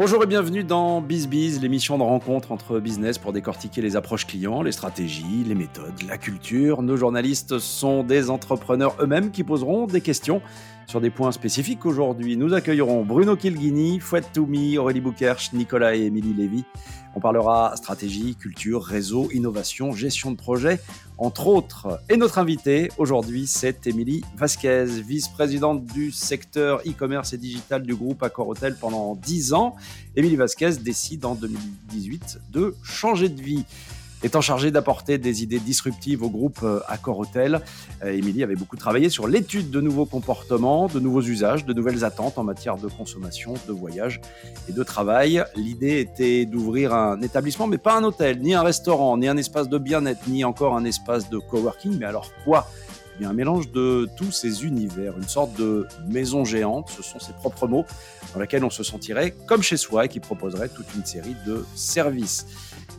Bonjour et bienvenue dans BizBiz, l'émission de rencontre entre business pour décortiquer les approches clients, les stratégies, les méthodes, la culture. Nos journalistes sont des entrepreneurs eux-mêmes qui poseront des questions sur des points spécifiques. Aujourd'hui, nous accueillerons Bruno Kilguini, Fouette Toumi, Aurélie Boukerch, Nicolas et Émilie Lévy. On parlera stratégie, culture, réseau, innovation, gestion de projet, entre autres. Et notre invité aujourd'hui, c'est Émilie Vasquez, vice-présidente du secteur e-commerce et digital du groupe Accor Hotel pendant 10 ans. Émilie Vasquez décide en 2018 de changer de vie. Étant chargée d'apporter des idées disruptives au groupe euh, Accor Hotel, euh, Émilie avait beaucoup travaillé sur l'étude de nouveaux comportements, de nouveaux usages, de nouvelles attentes en matière de consommation, de voyage et de travail. L'idée était d'ouvrir un établissement, mais pas un hôtel, ni un restaurant, ni un espace de bien-être, ni encore un espace de coworking. Mais alors quoi? Eh un mélange de tous ces univers, une sorte de maison géante, ce sont ses propres mots, dans laquelle on se sentirait comme chez soi et qui proposerait toute une série de services.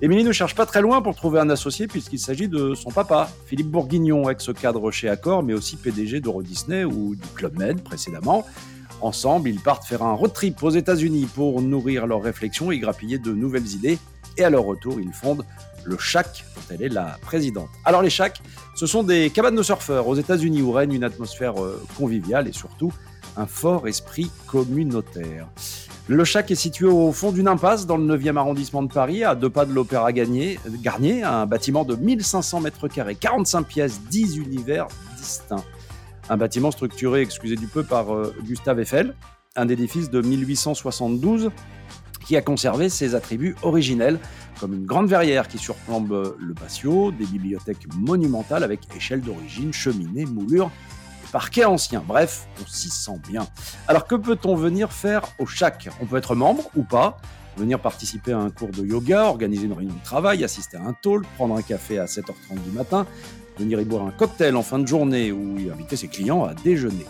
Émilie ne cherche pas très loin pour trouver un associé puisqu'il s'agit de son papa, Philippe Bourguignon, ex-cadre chez Accor, mais aussi PDG d'Euro Disney ou du Club Med précédemment. Ensemble, ils partent faire un road trip aux États-Unis pour nourrir leurs réflexions et grappiller de nouvelles idées. Et à leur retour, ils fondent le Shack, dont elle est la présidente. Alors les Shacks, ce sont des cabanes de surfeurs aux États-Unis où règne une atmosphère euh, conviviale et surtout un fort esprit communautaire. Le Chac est situé au fond d'une impasse dans le 9e arrondissement de Paris, à deux pas de l'Opéra Garnier, un bâtiment de 1500 mètres carrés, 45 pièces, 10 univers distincts. Un bâtiment structuré, excusez du peu, par euh, Gustave Eiffel, un édifice de 1872 qui a conservé ses attributs originels, comme une grande verrière qui surplombe le patio, des bibliothèques monumentales avec échelle d'origine, cheminée, moulure parquet ancien. Bref, on s'y sent bien. Alors que peut-on venir faire au chac? On peut être membre ou pas, venir participer à un cours de yoga, organiser une réunion de travail, assister à un talk, prendre un café à 7h30 du matin, venir y boire un cocktail en fin de journée ou y inviter ses clients à déjeuner.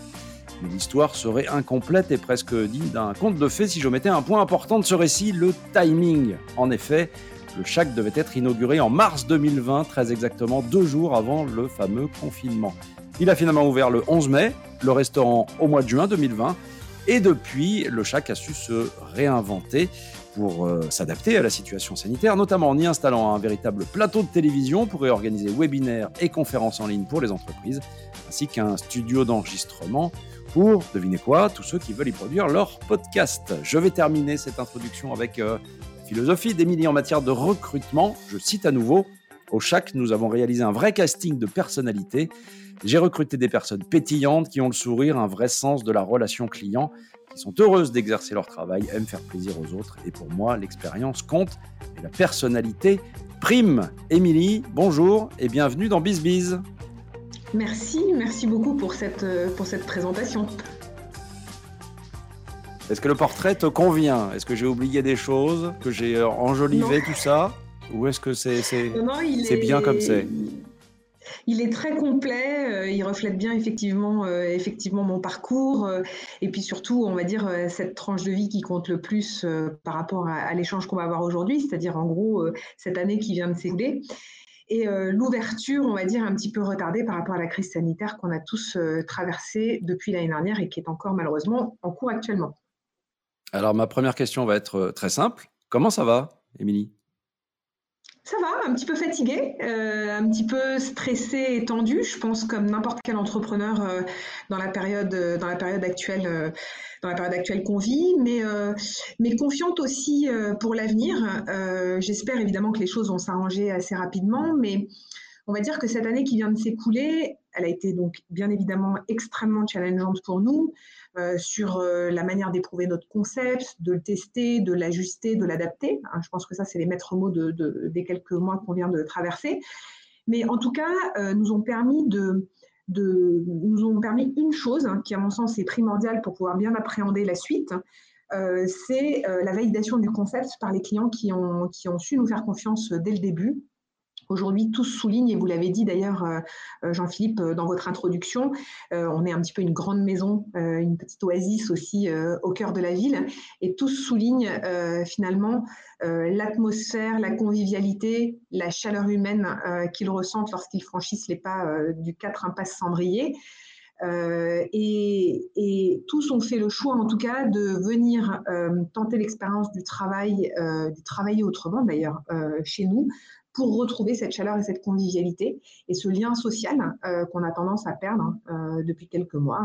Mais l'histoire serait incomplète et presque digne d'un conte de fées si j'omettais un point important de ce récit, le timing. En effet, le chac devait être inauguré en mars 2020, très exactement deux jours avant le fameux confinement. Il a finalement ouvert le 11 mai, le restaurant au mois de juin 2020, et depuis, le Chac a su se réinventer pour euh, s'adapter à la situation sanitaire, notamment en y installant un véritable plateau de télévision pour y organiser webinaires et conférences en ligne pour les entreprises, ainsi qu'un studio d'enregistrement pour, devinez quoi, tous ceux qui veulent y produire leur podcast. Je vais terminer cette introduction avec euh, la philosophie d'Emilie en matière de recrutement. Je cite à nouveau, au Chac, nous avons réalisé un vrai casting de personnalités j'ai recruté des personnes pétillantes qui ont le sourire, un vrai sens de la relation client, qui sont heureuses d'exercer leur travail, aiment faire plaisir aux autres. Et pour moi, l'expérience compte et la personnalité prime. Émilie, bonjour et bienvenue dans BizBiz. Merci, merci beaucoup pour cette, pour cette présentation. Est-ce que le portrait te convient? Est-ce que j'ai oublié des choses Que j'ai enjolivé tout ça? Ou est-ce que c'est c'est bien comme c'est? Il est très complet, euh, il reflète bien effectivement, euh, mon parcours euh, et puis surtout, on va dire, cette tranche de vie qui compte le plus par rapport à, l'échange qu'on va avoir aujourd'hui, c'est-à-dire en gros cette année qui vient de s'écouler et l'ouverture, on va dire, un petit peu retardée par rapport à la crise sanitaire qu'on a tous traversée depuis l'année dernière et qui est encore malheureusement en cours actuellement. Alors ma première question va être très simple. Comment ça va, Émilie? Ça va, un petit peu fatigué, euh, un petit peu stressé et tendu, je pense comme n'importe quel entrepreneur euh, dans la période euh, dans la période actuelle dans la période actuelle qu'on vit, mais mais confiante aussi pour l'avenir. J'espère évidemment que les choses vont s'arranger assez rapidement, mais on va dire que cette année qui vient de s'écouler, elle a été donc bien évidemment extrêmement challengeante pour nous. Euh, sur euh, la manière d'éprouver notre concept, de le tester, de l'ajuster, de l'adapter. Hein, je pense que ça, c'est les maîtres mots de, des quelques mois qu'on vient de traverser. Mais en tout cas, euh, nous ont permis de, nous ont permis une chose hein, qui, à mon sens, est primordiale pour pouvoir bien appréhender la suite. c'est la validation du concept par les clients qui ont su nous faire confiance dès le début Aujourd'hui, tous soulignent, et vous l'avez dit d'ailleurs, euh, euh, Jean-Philippe, euh, dans votre introduction, on est un petit peu une grande maison, une petite oasis aussi au cœur de la ville, et tous soulignent finalement l'atmosphère, la convivialité, la chaleur humaine qu'ils ressentent lorsqu'ils franchissent les pas du 4 impasse Cendrier. et, tous ont fait le choix, en tout cas, de venir tenter l'expérience du travail, du travailler autrement d'ailleurs chez nous, pour retrouver cette chaleur et cette convivialité et ce lien social qu'on a tendance à perdre depuis quelques mois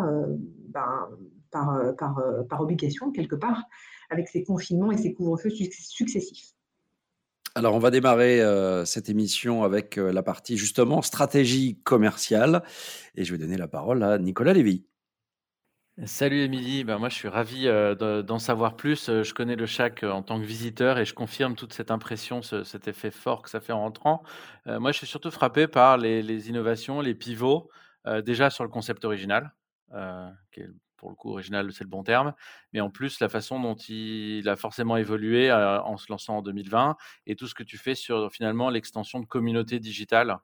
ben, par, par, par obligation quelque part avec ces confinements et ces couvre-feux successifs. Alors, on va démarrer euh, cette émission avec euh, la partie justement stratégie commerciale. Et je vais donner la parole à Nicolas Lévy. Salut Émilie, ben moi je suis ravi euh, d'en savoir plus. Je connais le CHAC en tant que visiteur et je confirme toute cette impression, cet effet fort que ça fait en rentrant. moi je suis surtout frappé par les, innovations, les pivots, déjà sur le concept original, qui est pour le coup, original, c'est le bon terme, mais en plus, la façon dont il a forcément évolué euh, en se lançant en 2020 et tout ce que tu fais sur finalement l'extension de communauté digitale,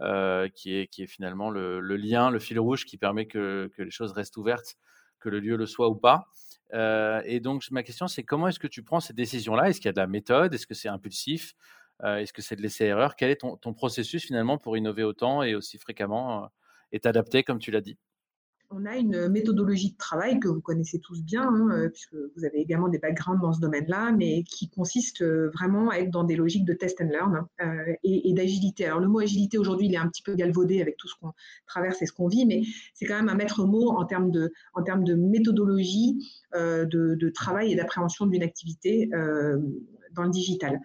euh, qui, est, qui est finalement le, lien, le fil rouge qui permet que, les choses restent ouvertes, que le lieu le soit ou pas. Euh, et donc, ma question, c'est comment est-ce que tu prends ces décisions-là? Est-ce qu'il y a de la méthode? Est-ce que c'est impulsif? Est-ce que c'est de laisser erreur Quel est ton, ton, processus finalement pour innover autant et aussi fréquemment et t'adapter, comme tu l'as dit? On a une méthodologie de travail que vous connaissez tous bien, hein, euh, puisque vous avez également des backgrounds dans ce domaine-là, mais qui consiste euh, vraiment à être dans des logiques de test and learn euh, et, d'agilité. Alors le mot agilité aujourd'hui, il est un petit peu galvaudé avec tout ce qu'on traverse et ce qu'on vit, mais c'est quand même un maître mot en termes de méthodologie de, travail et d'appréhension d'une activité dans le digital.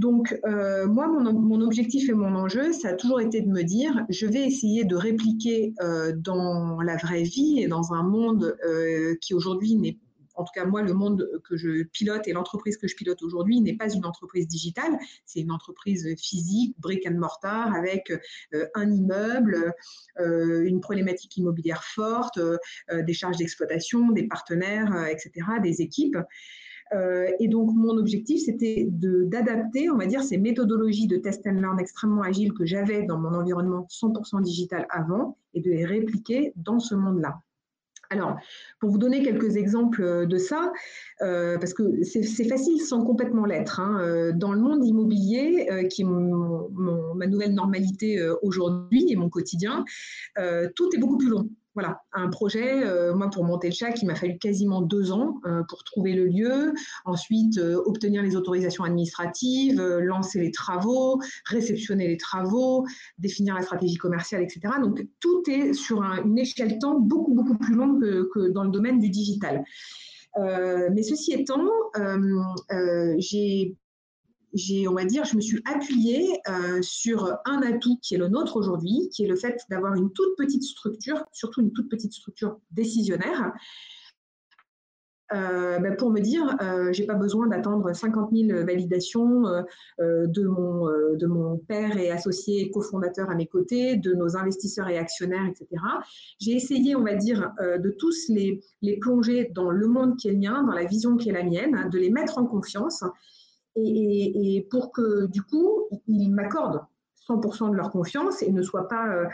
Donc, euh, moi, mon, objectif et mon enjeu, ça a toujours été de me dire, je vais essayer de répliquer euh, dans la vraie vie et dans un monde euh, qui aujourd'hui n'est en tout cas moi, le monde que je pilote et l'entreprise que je pilote aujourd'hui n'est pas une entreprise digitale, c'est une entreprise physique, brick and mortar, avec un immeuble, une problématique immobilière forte, des charges d'exploitation, des partenaires, etc., des équipes. Euh, et donc, mon objectif, c'était d'adapter, on va dire, ces méthodologies de test and learn extrêmement agiles que j'avais dans mon environnement 100% digital avant et de les répliquer dans ce monde-là. Alors, pour vous donner quelques exemples de ça, euh, parce que c'est facile sans complètement l'être, hein, euh, dans le monde immobilier, qui est ma nouvelle normalité aujourd'hui et mon quotidien, tout est beaucoup plus long voilà, un projet, euh, moi pour monter le CHAC, il m'a fallu quasiment deux ans euh, pour trouver le lieu, ensuite euh, obtenir les autorisations administratives, lancer les travaux, réceptionner les travaux, définir la stratégie commerciale, etc. Donc tout est sur une échelle temps beaucoup, beaucoup plus longue que dans le domaine du digital. mais ceci étant, j'ai j'ai, on va dire, je me suis appuyée euh, sur un atout qui est le nôtre aujourd'hui, qui est le fait d'avoir une toute petite structure, surtout une toute petite structure décisionnaire, euh, ben, pour me dire, euh, j'ai pas besoin d'attendre 50 000 validations de, mon, de mon père et associé cofondateur à mes côtés, de nos investisseurs et actionnaires, etc. J'ai essayé, on va dire, de tous les plonger dans le monde qui est le mien, dans la vision qui est la mienne, de les mettre en confiance et, pour que du coup, ils m'accordent 100% de leur confiance et ne soient pas euh,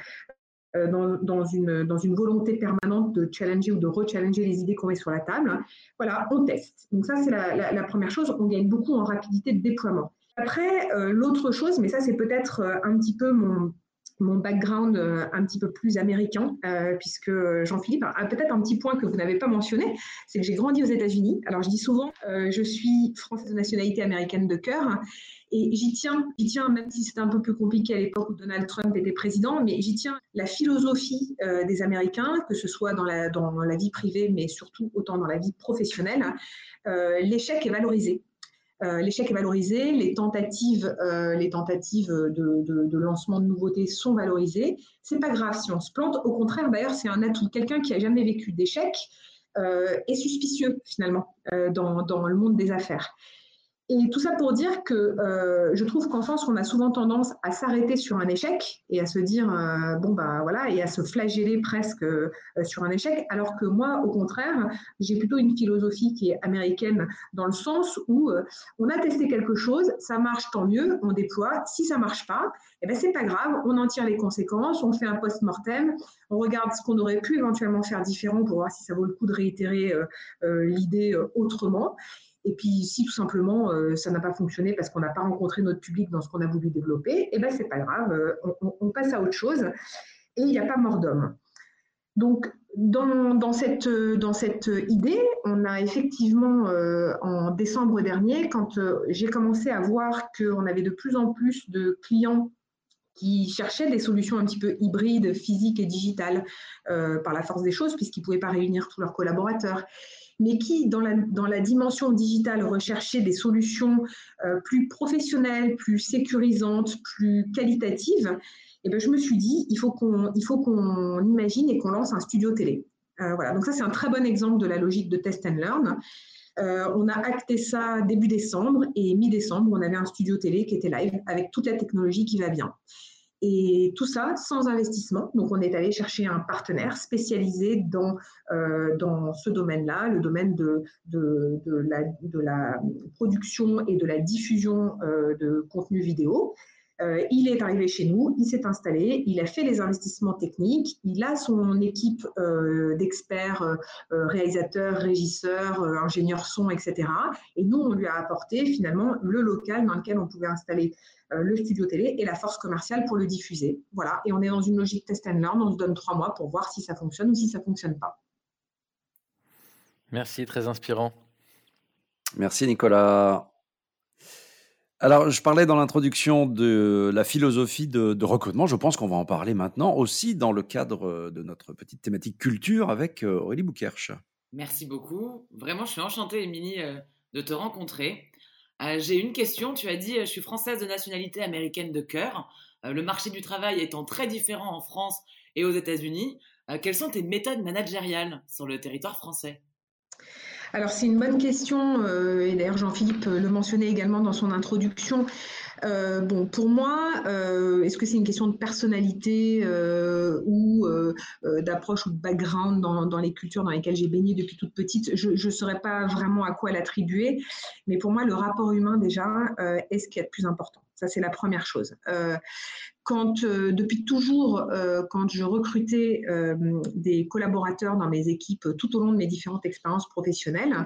euh, dans, une, volonté permanente de challenger ou de rechallenger les idées qu'on met sur la table. Voilà, on teste. Donc ça, c'est la, première chose. On gagne beaucoup en rapidité de déploiement. Après, euh, l'autre chose, mais ça, c'est peut-être un petit peu mon, mon background euh, un petit peu plus américain, euh, puisque Jean-Philippe a peut-être un petit point que vous n'avez pas mentionné, c'est que j'ai grandi aux États-Unis. Alors je dis souvent, euh, je suis française de nationalité américaine de cœur, et j'y tiens, j'y tiens, même si c'était un peu plus compliqué à l'époque où Donald Trump était président, mais j'y tiens la philosophie des Américains, que ce soit dans la vie privée, mais surtout autant dans la vie professionnelle. L'échec est valorisé. Euh, l'échec est valorisé, les tentatives, euh, de, lancement de nouveautés sont valorisées. C'est pas grave si on se plante. Au contraire, d'ailleurs, c'est un atout. Quelqu'un qui a jamais vécu d'échec euh, est suspicieux finalement dans, le monde des affaires. Et tout ça pour dire que euh, je trouve qu'en France, on a souvent tendance à s'arrêter sur un échec et à se dire, euh, bon, bah voilà, et à se flageller presque euh, sur un échec, alors que moi, au contraire, j'ai plutôt une philosophie qui est américaine dans le sens où on a testé quelque chose, ça marche, tant mieux, on déploie. Si ça marche pas, eh ben, c'est pas grave, on en tire les conséquences, on fait un post-mortem, on regarde ce qu'on aurait pu éventuellement faire différent pour voir si ça vaut le coup de réitérer l'idée autrement. Et puis, si tout simplement euh, ça n'a pas fonctionné parce qu'on n'a pas rencontré notre public dans ce qu'on a voulu développer, eh ben c'est pas grave, euh, on, passe à autre chose. Et il n'y a pas mort d'homme. Donc, dans, cette, dans cette idée, on a effectivement, euh, en décembre dernier, quand euh, j'ai commencé à voir qu'on avait de plus en plus de clients qui cherchaient des solutions un petit peu hybrides, physiques et digitales, euh, par la force des choses, puisqu'ils ne pouvaient pas réunir tous leurs collaborateurs, mais qui, dans la, dimension digitale, recherchaient des solutions plus professionnelles, plus sécurisantes, plus qualitatives, et ben, je me suis dit, il faut qu'on, il faut qu'on imagine et qu'on lance un studio télé. Euh, voilà, donc ça c'est un très bon exemple de la logique de test and learn. Euh, on a acté ça début décembre et mi-décembre, on avait un studio télé qui était live avec toute la technologie qui va bien. Et tout ça sans investissement. Donc, on est allé chercher un partenaire spécialisé dans, euh, ce domaine-là, le domaine de, la, de, la, production et de la diffusion de contenu vidéo. Euh, il est arrivé chez nous, il s'est installé, il a fait les investissements techniques, il a son équipe euh, d'experts, euh, réalisateurs, régisseurs, ingénieurs son, etc. Et nous, on lui a apporté finalement le local dans lequel on pouvait installer le studio télé et la force commerciale pour le diffuser. Voilà, et on est dans une logique test and learn, on se donne trois mois pour voir si ça fonctionne ou si ça ne fonctionne pas. Merci, très inspirant. Merci Nicolas. Alors, je parlais dans l'introduction de la philosophie de, recrutement. Je pense qu'on va en parler maintenant aussi dans le cadre euh, de notre petite thématique culture avec euh, Aurélie Boukerche. Merci beaucoup. Vraiment, je suis enchantée, Émilie, euh, de te rencontrer. J'ai une question. Tu as dit, je suis française de nationalité américaine de cœur. Le marché du travail étant très différent en France et aux États-Unis, quelles sont tes méthodes managériales sur le territoire français? Alors c'est une bonne question, euh, et d'ailleurs Jean-Philippe le mentionnait également dans son introduction. Euh, bon, pour moi, euh, est-ce que c'est une question de personnalité ou d'approche ou de background dans, les cultures dans lesquelles j'ai baigné depuis toute petite? Je ne saurais pas vraiment à quoi l'attribuer, mais pour moi, le rapport humain déjà est ce qui est le plus important. Ça, c'est la première chose euh, depuis toujours, euh, quand je recrutais euh, des collaborateurs dans mes équipes tout au long de mes différentes expériences professionnelles, euh,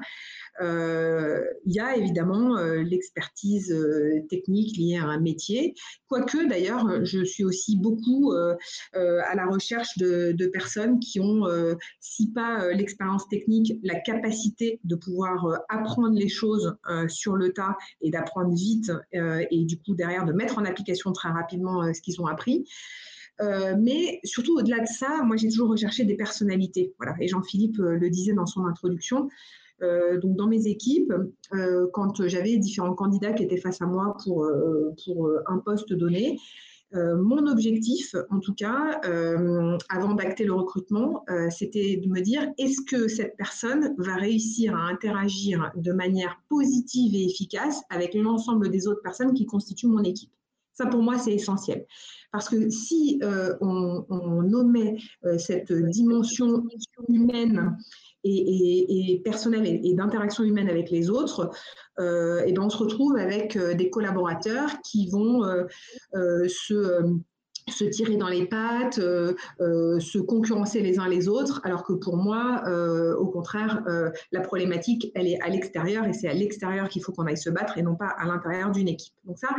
il y a évidemment euh, l'expertise euh, technique liée à un métier, quoique d'ailleurs je suis aussi beaucoup à la recherche de, personnes qui ont, si pas l'expérience technique, la capacité de pouvoir apprendre les choses sur le tas et d'apprendre vite et du coup derrière de mettre en application très rapidement ce qu'ils ont appris. mais surtout au-delà de ça, moi j'ai toujours recherché des personnalités. Voilà. Et Jean-Philippe le disait dans son introduction, euh, donc dans mes équipes, euh, quand j'avais différents candidats qui étaient face à moi pour, euh, pour un poste donné, mon objectif, en tout cas, avant d'acter le recrutement, c'était de me dire est-ce que cette personne va réussir à interagir de manière positive et efficace avec l'ensemble des autres personnes qui constituent mon équipe? Ça, pour moi, c'est essentiel. Parce que si on, on, omet cette dimension humaine et, et, personnel et, d'interaction humaine avec les autres, euh, et ben on se retrouve avec euh, des collaborateurs qui vont euh, se se tirer dans les pattes, se concurrencer les uns les autres, alors que pour moi, au contraire, la problématique, elle est à l'extérieur et c'est à l'extérieur qu'il faut qu'on aille se battre et non pas à l'intérieur d'une équipe. Donc ça,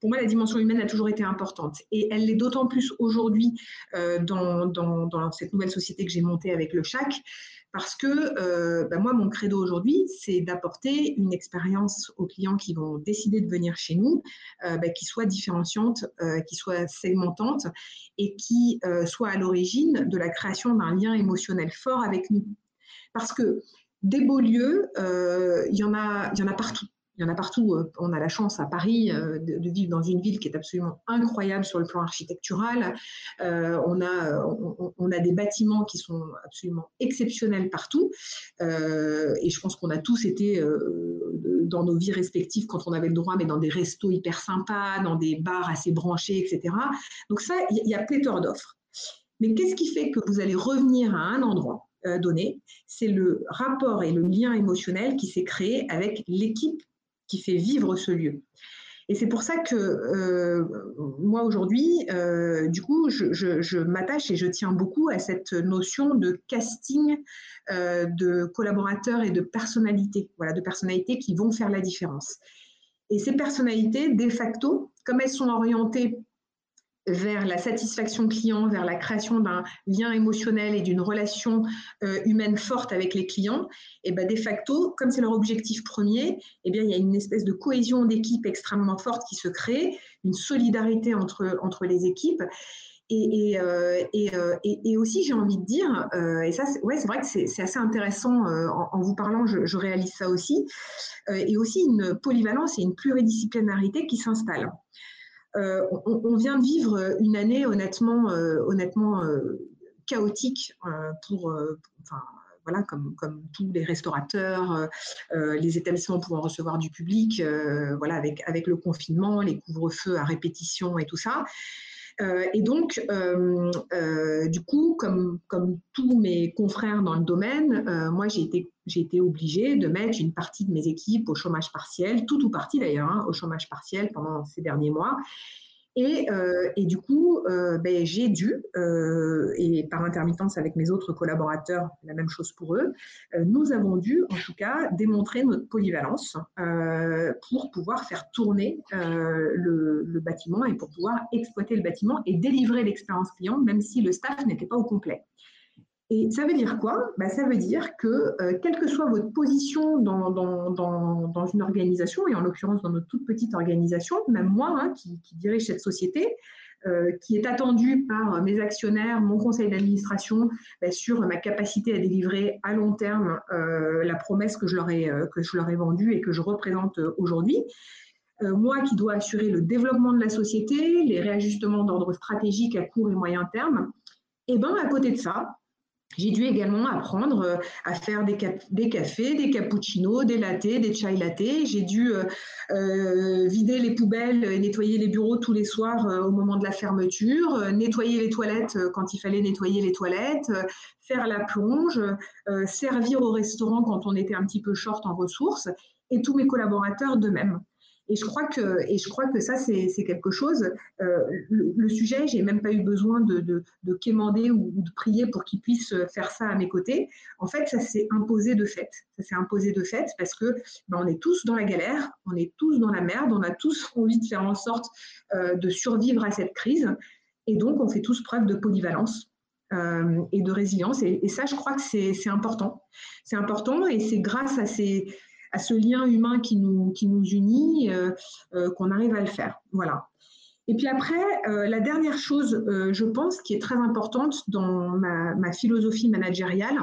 pour moi, la dimension humaine a toujours été importante et elle l'est d'autant plus aujourd'hui dans, dans, dans, cette nouvelle société que j'ai montée avec le CHAC, parce que euh, bah, moi, mon credo aujourd'hui, c'est d'apporter une expérience aux clients qui vont décider de venir chez nous, euh, bah, qui soit différenciante, euh, qui soit segmentante et qui soit à l'origine de la création d'un lien émotionnel fort avec nous. Parce que des beaux lieux, il y, y en a partout il y en a partout. Euh, on a la chance à Paris euh, de, vivre dans une ville qui est absolument incroyable sur le plan architectural. Euh, on, a, on, a des bâtiments qui sont absolument exceptionnels partout. et je pense qu'on a tous été dans nos vies respectives quand on avait le droit, mais dans des restos hyper sympas, dans des bars assez branchés, etc. Donc ça, il y, a pléthore d'offres. Mais qu'est-ce qui fait que vous allez revenir à un endroit donné, c'est le rapport et le lien émotionnel qui s'est créé avec l'équipe qui fait vivre ce lieu. Et c'est pour ça que euh, moi aujourd'hui, euh, du coup, je, m'attache et je tiens beaucoup à cette notion de casting euh, de collaborateurs et de personnalités, voilà, de personnalités qui vont faire la différence. Et ces personnalités, de facto, comme elles sont orientées vers la satisfaction client, vers la création d'un lien émotionnel et d'une relation euh, humaine forte avec les clients, et ben de facto, comme c'est leur objectif premier, et bien il y a une espèce de cohésion d'équipe extrêmement forte qui se crée, une solidarité entre, entre les équipes. Et, et, euh, euh, et, et, aussi, j'ai envie de dire, et ça, ouais, c'est vrai que c'est assez intéressant en, vous parlant, je, je, réalise ça aussi, et aussi une polyvalence et une pluridisciplinarité qui s'installe. Euh, on, vient de vivre une année honnêtement, euh, euh, chaotique pour, voilà, comme, comme, tous les restaurateurs, les établissements pouvant recevoir du public, voilà, avec, avec le confinement, les couvre-feux à répétition et tout ça. Euh, et donc, euh, euh, du coup, comme, tous mes confrères dans le domaine, moi, j'ai été, j'ai été obligée de mettre une partie de mes équipes au chômage partiel, tout ou partie d'ailleurs, hein, au chômage partiel pendant ces derniers mois. Et, euh, et, du coup, euh, ben, j'ai dû, euh, et par intermittence avec mes autres collaborateurs, la même chose pour eux, nous avons dû en tout cas démontrer notre polyvalence pour pouvoir faire tourner le, le, bâtiment et pour pouvoir exploiter le bâtiment et délivrer l'expérience client, même si le staff n'était pas au complet. Et ça veut dire quoi? Bah, Ça veut dire que, euh, quelle que soit votre position dans, dans, dans, dans une organisation, et en l'occurrence dans notre toute petite organisation, même moi hein, qui, dirige cette société, euh, qui est attendue par mes actionnaires, mon conseil d'administration, bah, sur ma capacité à délivrer à long terme euh, la promesse que je, leur ai, que je leur ai vendue et que je représente aujourd'hui. Moi qui dois assurer le développement de la société, les réajustements d'ordre stratégique à court et moyen terme, et eh ben à côté de ça, j'ai dû également apprendre euh, à faire des, cafés, des cappuccinos, des lattés, des chai lattés. J'ai dû euh, euh, vider les poubelles et nettoyer les bureaux tous les soirs au moment de la fermeture, nettoyer les toilettes quand il fallait nettoyer les toilettes, faire la plonge, servir au restaurant quand on était un petit peu short en ressources, et tous mes collaborateurs de même. Et je crois que, et je crois que ça, c'est quelque chose. Euh, le, sujet, j'ai même pas eu besoin de, de, de quémander ou, de prier pour qu'ils puissent faire ça à mes côtés. En fait, ça s'est imposé de fait. Ça s'est imposé de fait parce que ben, on est tous dans la galère, on est tous dans la merde, on a tous envie de faire en sorte euh, de survivre à cette crise. Et donc, on fait tous preuve de polyvalence. Euh, et de résilience. Et, ça, je crois que c'est important. C'est important et c'est grâce à ces, à ce lien humain qui nous, qui nous unit, euh, euh, qu'on arrive à le faire. Voilà. Et puis après, euh, la dernière chose, je pense, qui est très importante dans ma, ma philosophie managériale,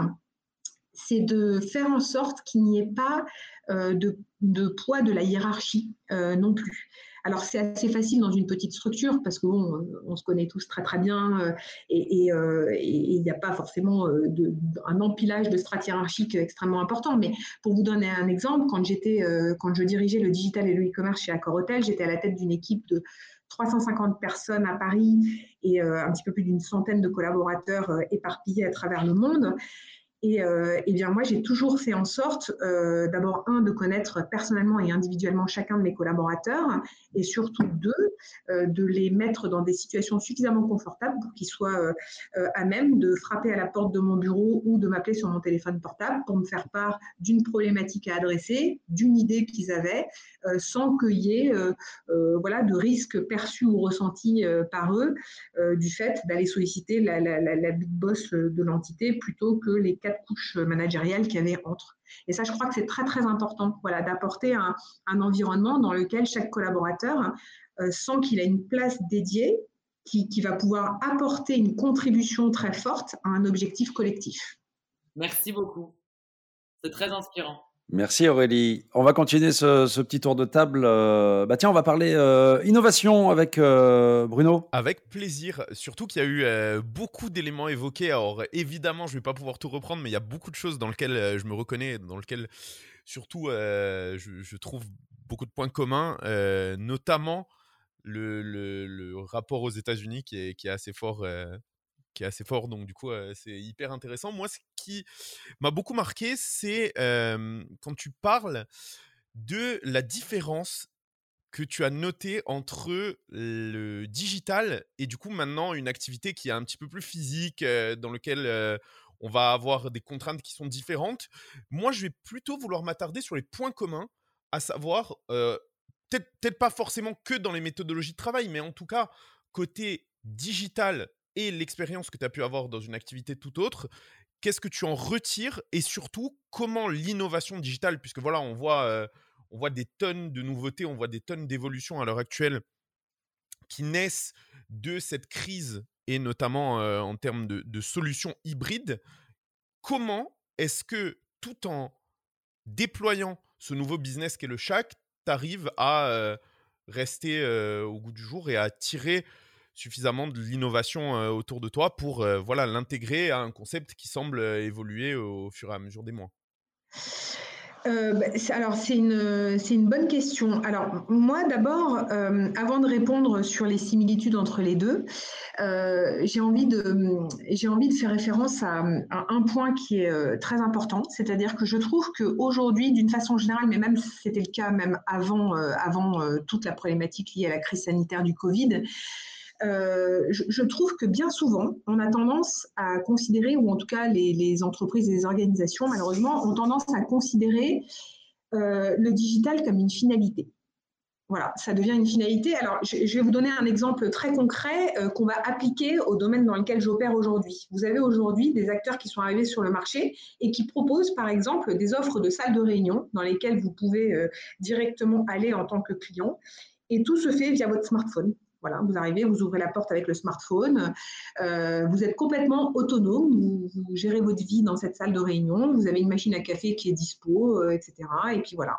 c'est de faire en sorte qu'il n'y ait pas de, de, poids de la hiérarchie non plus. Alors c'est assez facile dans une petite structure parce que bon, on se connaît tous très très bien euh, et euh, il n'y a pas forcément euh, de, un empilage de strates hiérarchiques extrêmement important. Mais pour vous donner un exemple, quand j'étais, quand je dirigeais le digital et le e-commerce chez Accor Hotel, j'étais à la tête d'une équipe de 350 personnes à Paris et un petit peu plus d'une centaine de collaborateurs éparpillés à travers le monde. Et, euh, eh bien moi, j'ai toujours fait en sorte, euh, d'abord, un, de connaître personnellement et individuellement chacun de mes collaborateurs, et surtout, deux, euh, de les mettre dans des situations suffisamment confortables pour qu'ils soient à même de frapper à la porte de mon bureau ou de m'appeler sur mon téléphone portable pour me faire part d'une problématique à adresser, d'une idée qu'ils avaient, sans qu'il y ait voilà, de risque perçu ou ressenti par eux du fait d'aller solliciter la, la, la, la big boss de l'entité plutôt que les quatre couches managériales qu'il y avait entre. Et ça, je crois que c'est très, très important, voilà, d'apporter un, un, environnement dans lequel chaque collaborateur euh, sent qu'il a une place dédiée qui, qui va pouvoir apporter une contribution très forte à un objectif collectif. Merci beaucoup. C'est très inspirant. Merci Aurélie. On va continuer ce, petit tour de table. Euh, bah tiens, on va parler euh, innovation avec euh, Bruno. Avec plaisir. Surtout qu'il y a eu beaucoup d'éléments évoqués. Alors évidemment, je ne vais pas pouvoir tout reprendre, mais il y a beaucoup de choses dans lesquelles je me reconnais, dans lesquelles surtout je, trouve beaucoup de points communs, notamment le, rapport aux États-Unis qui est assez fort qui est assez fort. Donc, du coup, c'est hyper intéressant. Moi, ce qui m'a beaucoup marqué, c'est quand tu parles de la différence que tu as noté entre le digital et du coup maintenant une activité qui est un petit peu plus physique, dans lequel on va avoir des contraintes qui sont différentes. Moi, je vais plutôt vouloir m'attarder sur les points communs, à savoir, peut-être peut pas forcément que dans les méthodologies de travail, mais en tout cas côté digital et l'expérience que tu as pu avoir dans une activité tout autre, qu'est-ce que tu en retires et surtout comment l'innovation digitale, puisque voilà, on voit, on voit des tonnes de nouveautés, on voit des tonnes d'évolutions à l'heure actuelle qui naissent de cette crise et notamment en termes de, solutions hybrides. Comment est-ce que tout en déployant ce nouveau business qu'est le Shack, tu arrives à rester au goût du jour et à tirer suffisamment de l'innovation autour de toi pour voilà l'intégrer à un concept qui semble évoluer au fur et à mesure des mois? Euh, bah, alors, c'est une, une bonne question. Alors, moi, d'abord, euh, avant de répondre sur les similitudes entre les deux, euh, j'ai, envie de, envie de faire référence à, un point qui est très important, c'est-à-dire que je trouve qu'aujourd'hui, d'une façon générale, mais même c'était le cas même avant, avant toute la problématique liée à la crise sanitaire du Covid, euh, je, trouve que bien souvent, on a tendance à considérer, ou en tout cas les, entreprises et les organisations, malheureusement, ont tendance à considérer euh, le digital comme une finalité. Voilà, ça devient une finalité. Alors, je, vais vous donner un exemple très concret euh, qu'on va appliquer au domaine dans lequel j'opère aujourd'hui. Vous avez aujourd'hui des acteurs qui sont arrivés sur le marché et qui proposent, par exemple, des offres de salles de réunion dans lesquelles vous pouvez directement aller en tant que client. Et tout se fait via votre smartphone. Vous arrivez, vous ouvrez la porte avec le smartphone, euh, vous êtes complètement autonome, vous, gérez votre vie dans cette salle de réunion, vous avez une machine à café qui est dispo, euh, etc. Et puis voilà.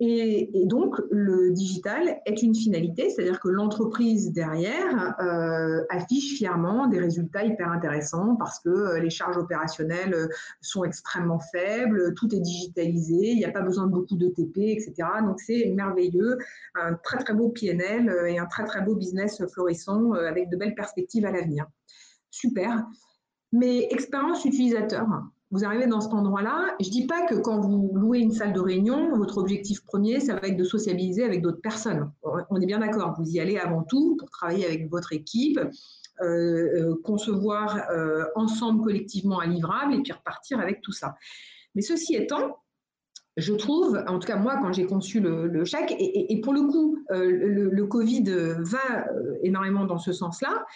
Et, donc, le digital est une finalité, c'est-à-dire que l'entreprise derrière euh, affiche fièrement des résultats hyper intéressants parce que euh, les charges opérationnelles euh, sont extrêmement faibles, tout est digitalisé, il n'y a pas besoin de beaucoup de TP, etc. Donc, c'est merveilleux, un très très beau PNL et un très très beau business florissant avec de belles perspectives à l'avenir. Super. Mais expérience utilisateur, vous arrivez dans cet endroit-là. Je ne dis pas que quand vous louez une salle de réunion, votre objectif premier, ça va être de sociabiliser avec d'autres personnes. On est bien d'accord, vous y allez avant tout pour travailler avec votre équipe, euh, euh, concevoir euh, ensemble collectivement un livrable et puis repartir avec tout ça. Mais ceci étant, je trouve, en tout cas moi, quand j'ai conçu le, le chèque, et, pour le coup, le, le, Covid va énormément dans ce sens-là,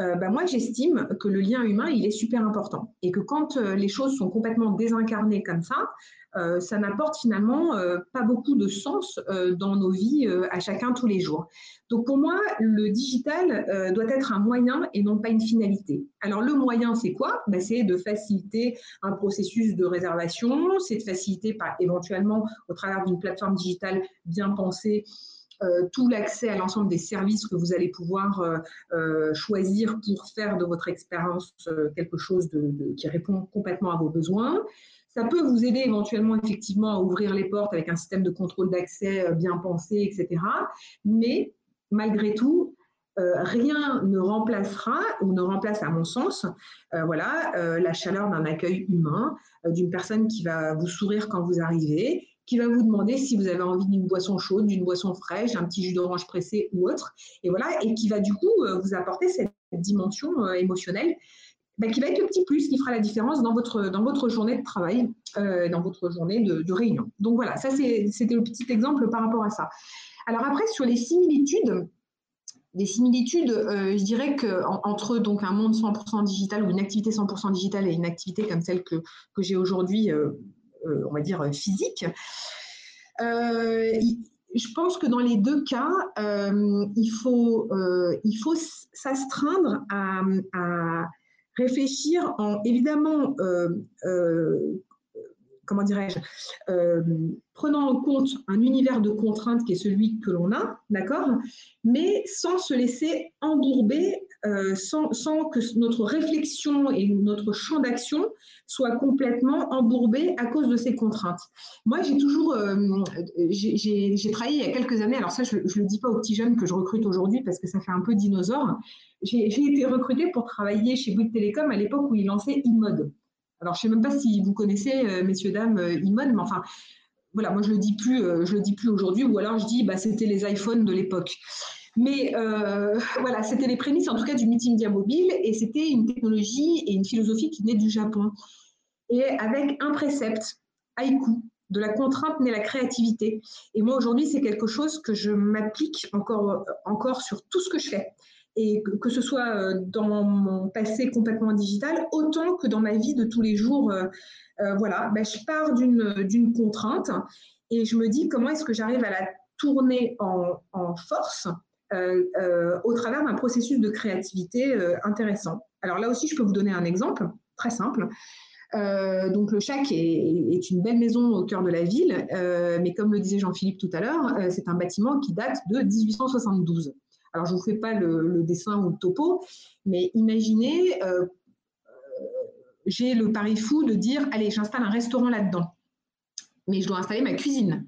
euh, bah, moi j'estime que le lien humain il est super important et que quand euh, les choses sont complètement désincarnées comme ça, euh, ça n'apporte finalement pas beaucoup de sens dans nos vies à chacun tous les jours. Donc pour moi, le digital doit être un moyen et non pas une finalité. Alors le moyen, c'est quoi? Bah, C'est de faciliter un processus de réservation, c'est de faciliter par, éventuellement au travers d'une plateforme digitale bien pensée euh, tout l'accès à l'ensemble des services que vous allez pouvoir euh, euh, choisir pour faire de votre expérience quelque chose qui répond complètement à vos besoins. Ça peut vous aider éventuellement effectivement à ouvrir les portes avec un système de contrôle d'accès bien pensé, etc. Mais malgré tout, rien ne remplacera ou ne remplace à mon sens voilà la chaleur d'un accueil humain d'une personne qui va vous sourire quand vous arrivez qui va vous demander si vous avez envie d'une boisson chaude, d'une boisson fraîche, d'un petit jus d'orange pressé ou autre, et voilà, et qui va du coup euh, vous apporter cette dimension euh, émotionnelle bah, qui va être le petit plus qui fera la différence dans votre, dans votre journée de travail, euh, dans votre journée de, réunion. Donc voilà, ça c'était le petit exemple par rapport à ça. Alors après, sur les similitudes, les similitudes, je dirais qu'entre donc un monde 100% digital ou une activité 100% digitale et une activité comme celle que, que j'ai aujourd'hui, on va dire, physique. Euh, je pense que dans les deux cas, euh, il faut, faut s'astreindre à, réfléchir en évidemment comment dirais-je, prenant en compte un univers de contraintes qui est celui que l'on a, d'accord, mais sans se laisser embourber, sans, sans, que notre réflexion et notre champ d'action soit complètement embourbé à cause de ces contraintes. Moi, j'ai toujours, euh, j'ai travaillé il y a quelques années, alors ça, je ne le dis pas aux petits jeunes que je recrute aujourd'hui parce que ça fait un peu dinosaure. J'ai été recrutée pour travailler chez Bouygues Télécom à l'époque où ils lançaient e-mode. Alors, je ne sais même pas si vous connaissez, euh, messieurs, dames, euh, e-mode, mais enfin, voilà, moi, je ne le dis plus, je plus aujourd'hui, ou alors je dis, bah, c'était les iPhones de l'époque. Mais voilà, c'était les prémices en tout cas du multimédia mobile et c'était une technologie et une philosophie qui venait du Japon et avec un précepte, haïku, de la contrainte naît la créativité. Et moi, aujourd'hui, c'est quelque chose que je m'applique encore, encore sur tout ce que je fais. et que, ce soit dans mon passé complètement digital, autant que dans ma vie de tous les jours. voilà, ben, je pars d'une contrainte et je me dis comment est-ce que j'arrive à la tourner en force au travers d'un processus de créativité intéressant. Alors là aussi, je peux vous donner un exemple très simple. Euh, donc le Chac est, une belle maison au cœur de la ville, euh, mais comme le disait Jean-Philippe tout à l'heure, euh, c'est un bâtiment qui date de 1872. Alors je ne vous fais pas le, dessin ou le topo, mais imaginez, j'ai le pari fou de dire, allez, j'installe un restaurant là-dedans, mais je dois installer ma cuisine.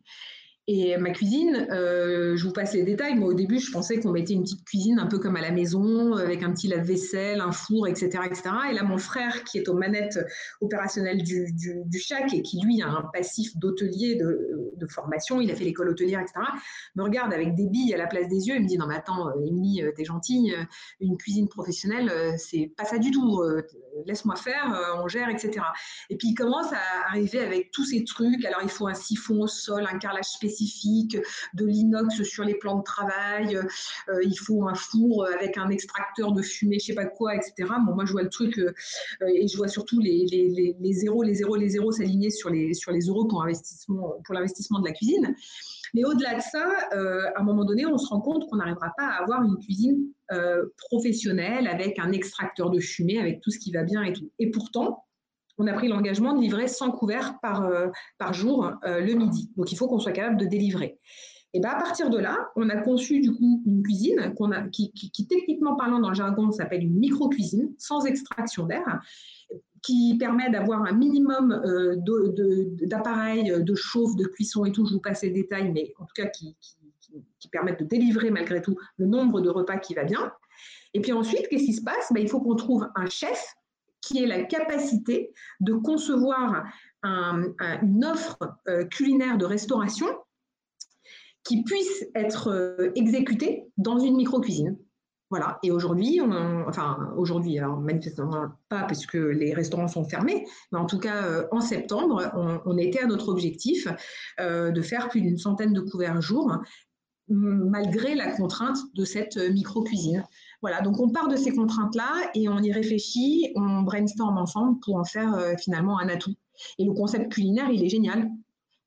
Et ma cuisine, euh, je vous passe les détails. Moi, au début, je pensais qu'on mettait une petite cuisine un peu comme à la maison, avec un petit lave-vaisselle, un four, etc., etc. Et là, mon frère, qui est aux manettes opérationnelles du, du, et qui, lui, a un passif d'hôtelier de, de, formation, il a fait l'école hôtelière, etc., me regarde avec des billes à la place des yeux et me dit Non, mais attends, euh, Émilie, euh, t'es gentille, une cuisine professionnelle, c'est pas ça du tout. Laisse-moi faire, on gère, etc. Et puis, il commence à arriver avec tous ces trucs. Alors, il faut un siphon au sol, un carrelage spécial de l'inox sur les plans de travail, euh, il faut un four avec un extracteur de fumée, je sais pas quoi, etc. Bon, moi, je vois le truc euh, et je vois surtout les, zéros, les zéros, les zéros s'aligner sur les, sur les euros pour l'investissement pour l'investissement de la cuisine. Mais au-delà de ça, euh, à un moment donné, on se rend compte qu'on n'arrivera pas à avoir une cuisine professionnelle avec un extracteur de fumée, avec tout ce qui va bien et tout. Et pourtant, on a pris l'engagement de livrer 100 couverts par, euh, par jour euh, le midi. Donc, il faut qu'on soit capable de délivrer. Et ben, à partir de là, on a conçu du coup une cuisine qui, techniquement parlant dans le jargon s'appelle une micro-cuisine sans extraction d'air, qui permet d'avoir un minimum euh, d'appareils, de, de, chauffe, de cuisson et tout. Je vous passe les détails, mais en tout cas qui, qui, permettent de délivrer malgré tout le nombre de repas qui va bien. Et puis ensuite, qu'est-ce qui se passe? Ben, Il faut qu'on trouve un chef qui est la capacité de concevoir une offre euh, culinaire de restauration qui puisse être euh, exécutée dans une micro-cuisine. Voilà. Et aujourd'hui, enfin aujourd'hui, alors manifestement pas parce que les restaurants sont fermés, mais en tout cas euh, en septembre, on, était à notre objectif de faire plus d'une centaine de couverts jour, malgré la contrainte de cette micro-cuisine. Voilà, donc on part de ces contraintes-là et on y réfléchit, on brainstorm ensemble pour en faire euh, finalement un atout. Et le concept culinaire, il est génial.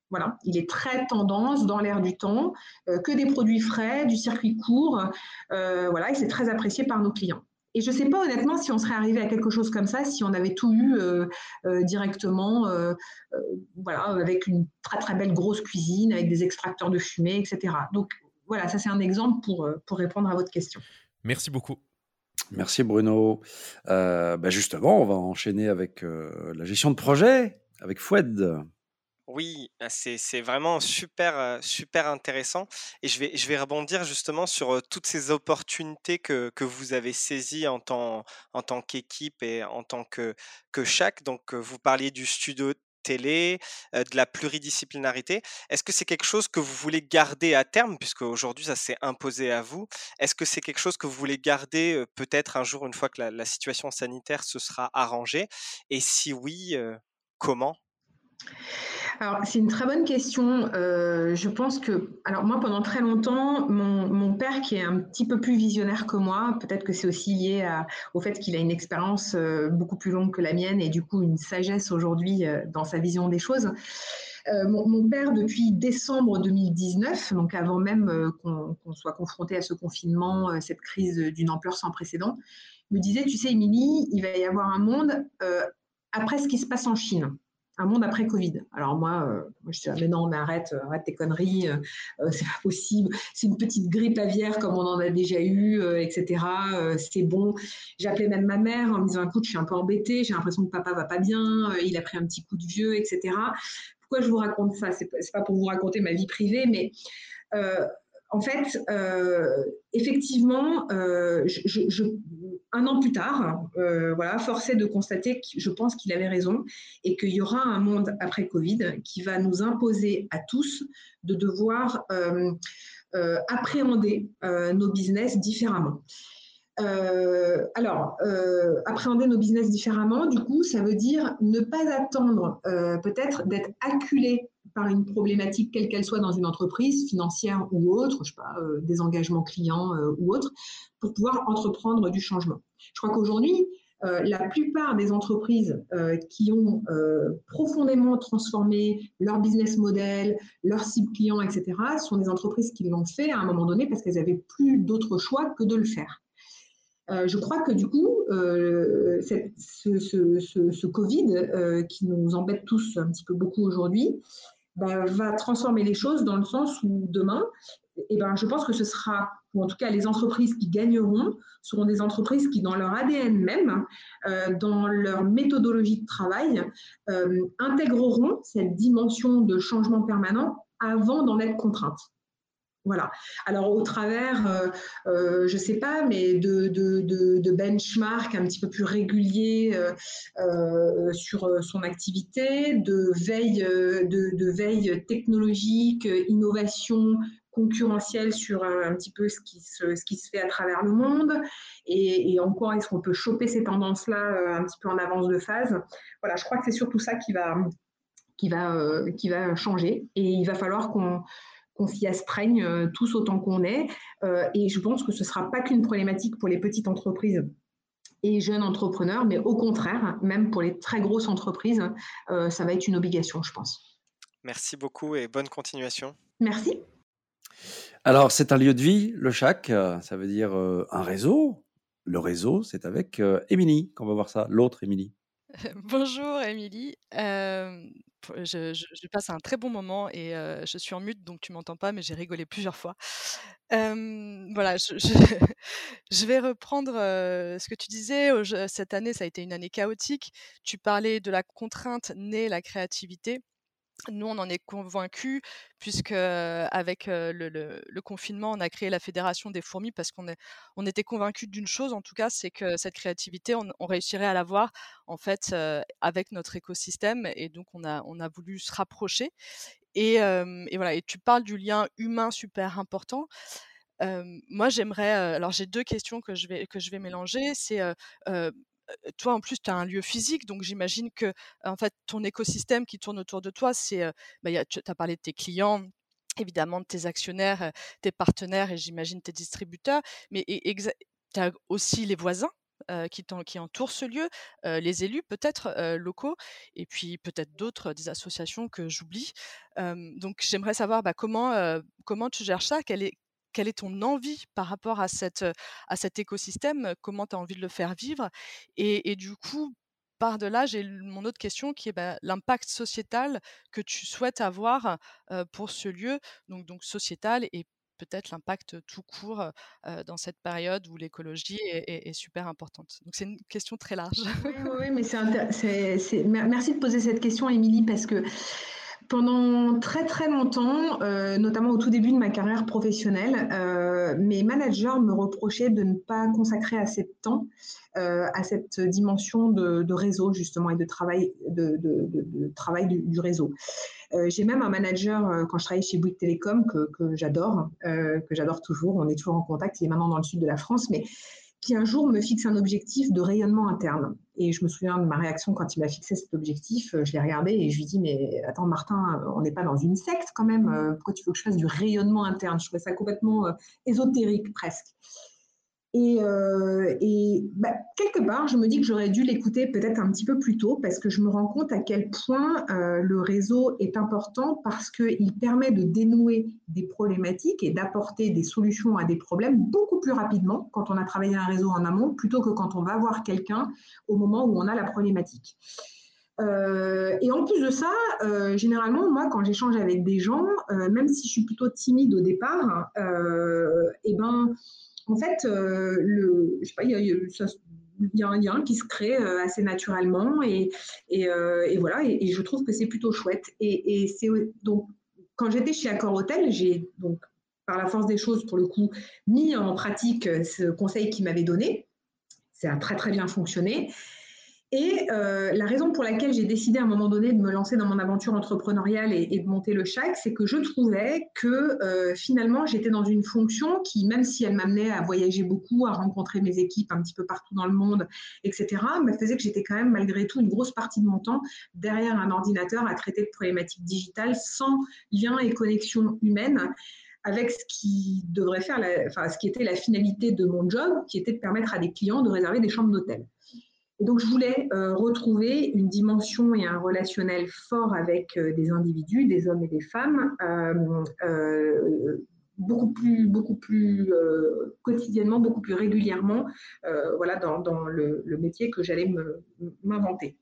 Voilà, il est très tendance dans l'air du temps, euh, que des produits frais, du circuit court, euh, voilà, et c'est très apprécié par nos clients. Et je ne sais pas honnêtement si on serait arrivé à quelque chose comme ça si on avait tout eu directement, voilà, avec une très très belle grosse cuisine, avec des extracteurs de fumée, etc. Donc voilà, ça c'est un exemple pour, pour répondre à votre question. Merci beaucoup. Merci Bruno. Euh, bah, justement, on va enchaîner avec euh, la gestion de projet, avec Foued. Oui, ah, c'est vraiment super, euh, super intéressant. Et je vais, je vais rebondir justement sur toutes ces opportunités que, que vous avez saisies en tant, en tant qu'équipe et en tant que, que chaque. Donc, vous parliez du studio télé, de la pluridisciplinarité. Est-ce que c'est quelque chose que vous voulez garder à terme, puisque aujourd'hui ça s'est imposé à vous. Est-ce que c'est quelque chose que vous voulez garder peut-être un jour, une fois que la, situation sanitaire se sera arrangée? Et si oui, comment? Alors, c'est une très bonne question. Euh, je pense que, alors moi, pendant très longtemps, mon, père, qui est un petit peu plus visionnaire que moi, peut-être que c'est aussi lié au fait qu'il a une expérience euh, beaucoup plus longue que la mienne et du coup une sagesse aujourd'hui euh, dans sa vision des choses. mon, père, depuis décembre 2019, donc avant même qu'on soit confronté à ce confinement, cette crise d'une ampleur sans précédent, me disait, tu sais, Émilie, il va y avoir un monde après ce qui se passe en Chine un monde après Covid. Alors moi, euh, moi je dis mais non, mais arrête, euh, arrête tes conneries, euh, c'est pas possible. C'est une petite grippe aviaire comme on en a déjà eu, etc. c'est bon. J'appelais même ma mère en me disant écoute, je suis un peu embêtée, j'ai l'impression que papa va pas bien, il a pris un petit coup de vieux, etc. Pourquoi je vous raconte ça? C'est pas pour vous raconter ma vie privée, mais en fait, effectivement, je, un an plus tard, euh, voilà, forcé de constater que je pense qu'il avait raison et qu'il y aura un monde après Covid qui va nous imposer à tous de devoir euh, euh, appréhender nos business différemment. alors, appréhender nos business différemment, du coup, ça veut dire ne pas attendre peut-être d'être acculé par une problématique quelle qu'elle soit dans une entreprise, financière ou autre, je sais pas, des engagements clients ou autres, pour pouvoir entreprendre du changement. Je crois qu'aujourd'hui, euh, la plupart des entreprises euh, qui ont euh, profondément transformé leur business model, leur cible client, etc., sont des entreprises qui l'ont fait à un moment donné parce qu'elles n'avaient plus d'autre choix que de le faire. je crois que du coup, ce, Covid qui nous embête tous un petit peu beaucoup aujourd'hui, bah, va transformer les choses dans le sens où demain, eh ben, je pense que ce sera, ou en tout cas les entreprises qui gagneront, seront des entreprises qui, dans leur ADN même, euh, dans leur méthodologie de travail, euh, intégreront cette dimension de changement permanent avant d'en être contraintes. Voilà. Alors au travers, euh, euh, je ne sais pas, mais de, de, de, benchmark un petit peu plus réguliers euh, sur son activité, de veille, de, veille technologique, innovation concurrentielle sur un, petit peu ce qui, se, ce qui se fait à travers le monde et, et encore est-ce qu'on peut choper ces tendances-là un petit peu en avance de phase? Voilà, je crois que c'est surtout ça qui va, qui va, qui va changer et il va falloir qu'on qu'on s'y astreigne euh, tous autant qu'on est. Euh, et je pense que ce ne sera pas qu'une problématique pour les petites entreprises et jeunes entrepreneurs, mais au contraire, même pour les très grosses entreprises, euh, ça va être une obligation, je pense. Merci beaucoup et bonne continuation. Merci. Alors, c'est un lieu de vie, le CHAC, ça veut dire un réseau. Le réseau, c'est avec Émilie qu'on va voir ça, l'autre Émilie. Bonjour Émilie je, passe un très bon moment et je suis en mute, donc tu m'entends pas, mais j'ai rigolé plusieurs fois. voilà, je, vais reprendre ce que tu disais. Cette année, ça a été une année chaotique. Tu parlais de la contrainte née la créativité. Nous, on en est convaincus, puisque avec le, confinement, on a créé la Fédération des fourmis parce qu'on on était convaincus d'une chose, en tout cas, c'est que cette créativité, on, réussirait à l'avoir en fait avec notre écosystème, et donc on a, on a voulu se rapprocher. Et, voilà. Et tu parles du lien humain super important. moi, j'aimerais. alors, j'ai deux questions que je vais que je vais mélanger. C'est toi, en plus, tu as un lieu physique, donc j'imagine que en fait, ton écosystème qui tourne autour de toi, c'est, bah, tu as parlé de tes clients, évidemment de tes actionnaires, tes partenaires et j'imagine tes distributeurs, mais tu as aussi les voisins qui, entourent ce lieu, les élus peut-être locaux, et puis peut-être d'autres, des associations que j'oublie. donc j'aimerais savoir bah, comment, comment tu gères ça, est, quelle est ton envie par rapport à, cet écosystème, comment tu as envie de le faire vivre? Et, du coup, par-delà, j'ai mon autre question qui est bah, l'impact sociétal que tu souhaites avoir pour ce lieu, donc, sociétal et peut-être l'impact tout court dans cette période où l'écologie est, super importante. Donc c'est une question très large. Oui, mais merci de poser cette question, Émilie, parce que pendant très très longtemps, euh, notamment au tout début de ma carrière professionnelle, euh, mes managers me reprochaient de ne pas consacrer assez de temps euh, à cette dimension de, réseau justement et de travail, de, travail du, réseau. J'ai même un manager quand je travaillais chez Bouygues Télécom que, j'adore, que j'adore toujours. On est toujours en contact. Il est maintenant dans le sud de la France, mais qui un jour me fixe un objectif de rayonnement interne. Et je me souviens de ma réaction quand il m'a fixé cet objectif. Euh, je l'ai regardé et je lui dis Mais attends, Martin, on n'est pas dans une secte quand même. Euh, pourquoi tu veux que je fasse du rayonnement interne? Je trouvais ça complètement euh, ésotérique presque. Et, euh, bah, quelque part, je me dis que j'aurais dû l'écouter peut-être un petit peu plus tôt parce que je me rends compte à quel point euh, le réseau est important parce qu'il permet de dénouer des problématiques et d'apporter des solutions à des problèmes beaucoup plus rapidement quand on a travaillé un réseau en amont plutôt que quand on va voir quelqu'un au moment où on a la problématique. Euh, et en plus de ça, généralement, moi, quand j'échange avec des gens, même si je suis plutôt timide au départ, et eh ben, en fait, il y, a, un lien qui se crée euh, assez naturellement et, euh, voilà, et, je trouve que c'est plutôt chouette. Et, donc quand j'étais chez Accor Hotel, j'ai par la force des choses, pour le coup, mis en pratique ce conseil qu'il m'avait donné. Ça a très très bien fonctionné. Et euh, la raison pour laquelle j'ai décidé à un moment donné de me lancer dans mon aventure entrepreneuriale et, de monter le CHAC, c'est que je trouvais que euh, finalement j'étais dans une fonction qui, même si elle m'amenait à voyager beaucoup, à rencontrer mes équipes un petit peu partout dans le monde, etc., me faisait que j'étais quand même malgré tout une grosse partie de mon temps derrière un ordinateur à traiter de problématiques digitales sans lien et connexion humaine avec ce qui devrait faire, enfin, ce qui était la finalité de mon job, qui était de permettre à des clients de réserver des chambres d'hôtel. Et donc, je voulais euh, retrouver une dimension et un relationnel fort avec euh, des individus, des hommes et des femmes, euh, beaucoup plus, beaucoup plus quotidiennement, beaucoup plus régulièrement, voilà, dans, le, métier que j'allais m'inventer.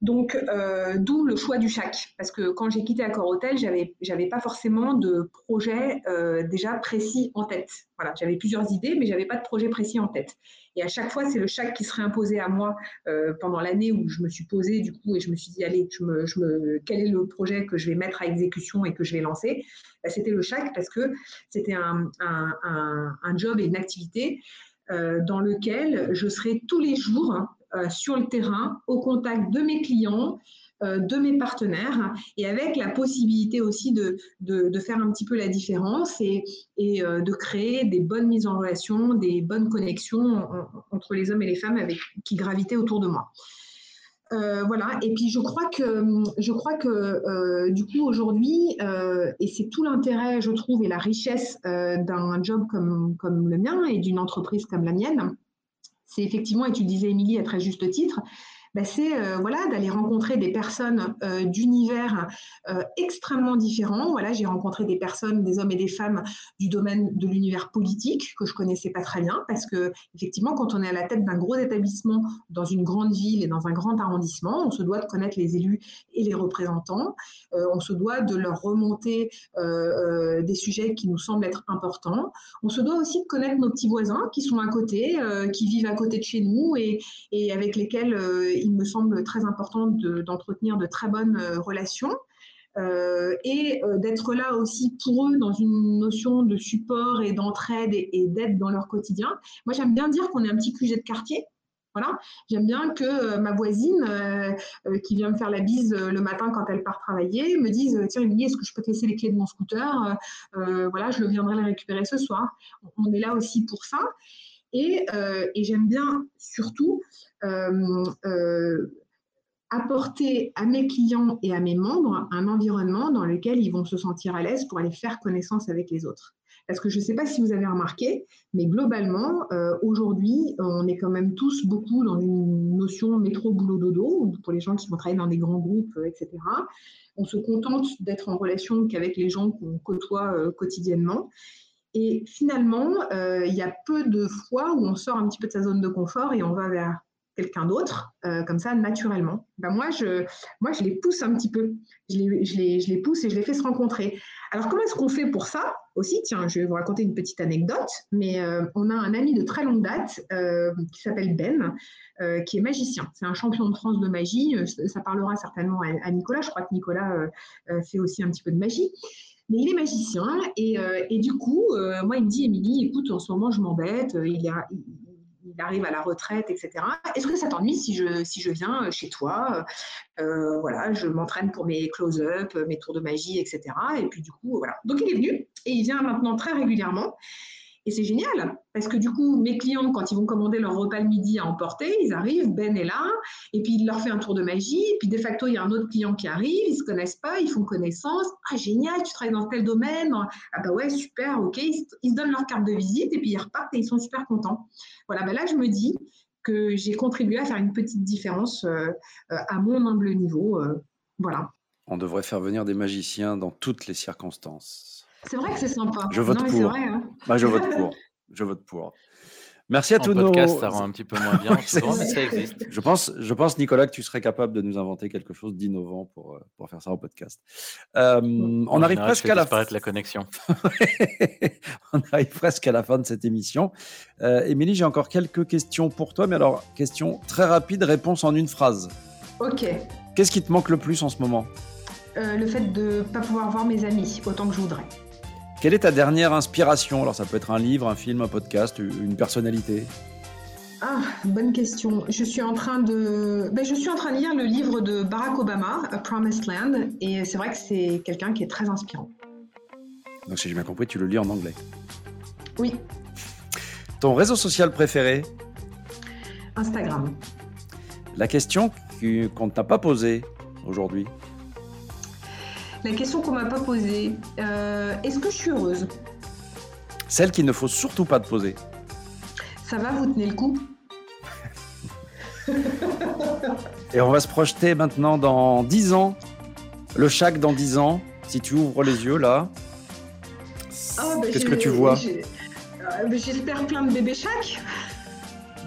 Donc, euh, d'où le choix du chac. Parce que quand j'ai quitté Accor Hotel, j'avais, j'avais pas forcément de projet euh, déjà précis en tête. Voilà, j'avais plusieurs idées, mais j'avais pas de projet précis en tête. Et à chaque fois, c'est le chac qui serait imposé à moi euh, pendant l'année où je me suis posée, du coup, et je me suis dit, allez, je me, je me, quel est le projet que je vais mettre à exécution et que je vais lancer? Bah, C'était le chac parce que c'était un, un, un, job et une activité euh, dans lequel je serai tous les jours euh, sur le terrain, au contact de mes clients, euh, de mes partenaires et avec la possibilité aussi de, de, faire un petit peu la différence et, et de créer des bonnes mises en relation, des bonnes connexions entre les hommes et les femmes avec, qui gravitaient autour de moi. Euh, voilà. Et puis je crois que je crois que euh, du coup aujourd'hui euh, et c'est tout l'intérêt je trouve et la richesse d'un job comme comme le mien et d'une entreprise comme la mienne, c'est effectivement et tu disais Émilie à très juste titre, bah, c'est euh, voilà, d'aller rencontrer des personnes euh, d'univers euh, extrêmement différents. Voilà, j'ai rencontré des personnes, des hommes et des femmes du domaine de l'univers politique que je connaissais pas très bien parce que effectivement, quand on est à la tête d'un gros établissement dans une grande ville et dans un grand arrondissement, on se doit de connaître les élus et les représentants. on se doit de leur remonter des sujets qui nous semblent être importants. On se doit aussi de connaître nos petits voisins qui sont à côté, qui vivent à côté de chez nous et, et avec lesquels il me semble très important d'entretenir de, très bonnes euh, relations. Euh, et euh, d'être là aussi pour eux dans une notion de support et d'entraide et, d'aide dans leur quotidien. Moi, j'aime bien dire qu'on est un petit QG de quartier. Voilà. J'aime bien que ma voisine qui vient me faire la bise le matin quand elle part travailler me dise Tiens, Émilie, est-ce que je peux te laisser les clés de mon scooter? Voilà, je viendrai les récupérer ce soir. On est là aussi pour ça. Et, et j'aime bien surtout euh, euh, apporter à mes clients et à mes membres un environnement dans lequel ils vont se sentir à l'aise pour aller faire connaissance avec les autres. Parce que je ne sais pas si vous avez remarqué, mais globalement, euh, aujourd'hui, on est quand même tous beaucoup dans une notion métro-boulot-dodo, pour les gens qui vont travailler dans des grands groupes, etc. On se contente d'être en relation qu'avec les gens qu'on côtoie quotidiennement. Et finalement, il y a peu de fois où on sort un petit peu de sa zone de confort et on va vers quelqu'un d'autre, euh, comme ça, naturellement. Ben moi, je, moi, je les pousse un petit peu. Je les, pousse et je les fais se rencontrer. Alors, comment est-ce qu'on fait pour ça aussi? Tiens, je vais vous raconter une petite anecdote, mais euh, on a un ami de très longue date euh, qui s'appelle Ben, qui est magicien. C'est un champion de France de magie. Ça parlera certainement à, Nicolas. Je crois que Nicolas fait aussi un petit peu de magie. Mais il est magicien et, et du coup, moi, il me dit, Émilie, écoute, en ce moment, je m'embête. A, il arrive à la retraite, etc. Est-ce que ça t'ennuie si je, si je viens euh, chez toi? Euh, Voilà, je m'entraîne pour mes close-up, mes tours de magie, etc. Et puis du coup, voilà. Donc il est venu et il vient maintenant très régulièrement. Et c'est génial, parce que du coup, mes clients, quand ils vont commander leur repas le midi à emporter, ils arrivent, Ben est là, et puis il leur fait un tour de magie, et puis de facto, il y a un autre client qui arrive, ils ne se connaissent pas, ils font connaissance. Ah, génial, tu travailles dans tel domaine. Ah, bah ouais, super, ok. Ils, se donnent leur carte de visite, et puis ils repartent, et ils sont super contents. Voilà, bah là, je me dis que j'ai contribué à faire une petite différence euh, euh, à mon humble niveau. Euh, voilà. On devrait faire venir des magiciens dans toutes les circonstances. C'est vrai que c'est sympa. Je vote pour. Hein. Bah, je vote pour. Je vote pour. Merci à tous nos. podcast, ça rend un petit peu moins bien, mais ça existe. Je pense, je pense, Nicolas, que tu serais capable de nous inventer quelque chose d'innovant pour, euh, pour faire ça au podcast. Euh, on arrive presque à la fin. la connexion. on arrive presque à la fin de cette émission. Euh, Émilie, j'ai encore quelques questions pour toi, mais alors, question très rapide, réponse en une phrase. Ok. Qu'est-ce qui te manque le plus en ce moment? Le fait de ne pas pouvoir voir mes amis autant que je voudrais. Quelle est ta dernière inspiration? Alors ça peut être un livre, un film, un podcast, une personnalité Ah, bonne question. Je suis en train de, ben, je suis en train de lire le livre de Barack Obama, A Promised Land, et c'est vrai que c'est quelqu'un qui est très inspirant. Donc si j'ai bien compris, tu le lis en anglais. Oui, Ton réseau social préféré? Instagram. La question que- qu'on ne t'a pas posée aujourd'hui. La question qu'on m'a pas posée, euh, est-ce que je suis heureuse? Celle qu'il ne faut surtout pas te poser. Ça va, vous tenez le coup? Et on va se projeter maintenant dans 10 ans. Le chac dans 10 ans. Si tu ouvres les yeux là, Ah, ben, qu'est-ce que tu vois? euh, ben, J'espère plein de bébés chacs.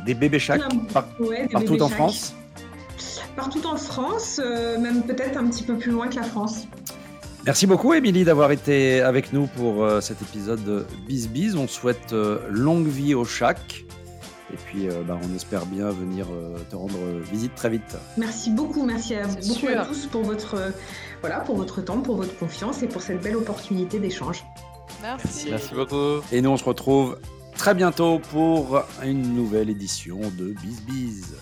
Des bébés chacs par- ouais, partout en chacs. France? Partout en France, euh, même peut-être un petit peu plus loin que la France. Merci beaucoup, Émilie, d'avoir été avec nous pour euh, cet épisode de Biz Biz. On souhaite euh, longue vie au chac. Et puis, euh, bah, on espère bien venir euh, te rendre visite très vite. Merci beaucoup, merci à, beaucoup à tous pour votre, euh, voilà, pour votre temps, pour votre confiance et pour cette belle opportunité d'échange. Merci. Merci beaucoup. Et nous, on se retrouve très bientôt pour une nouvelle édition de Biz Biz.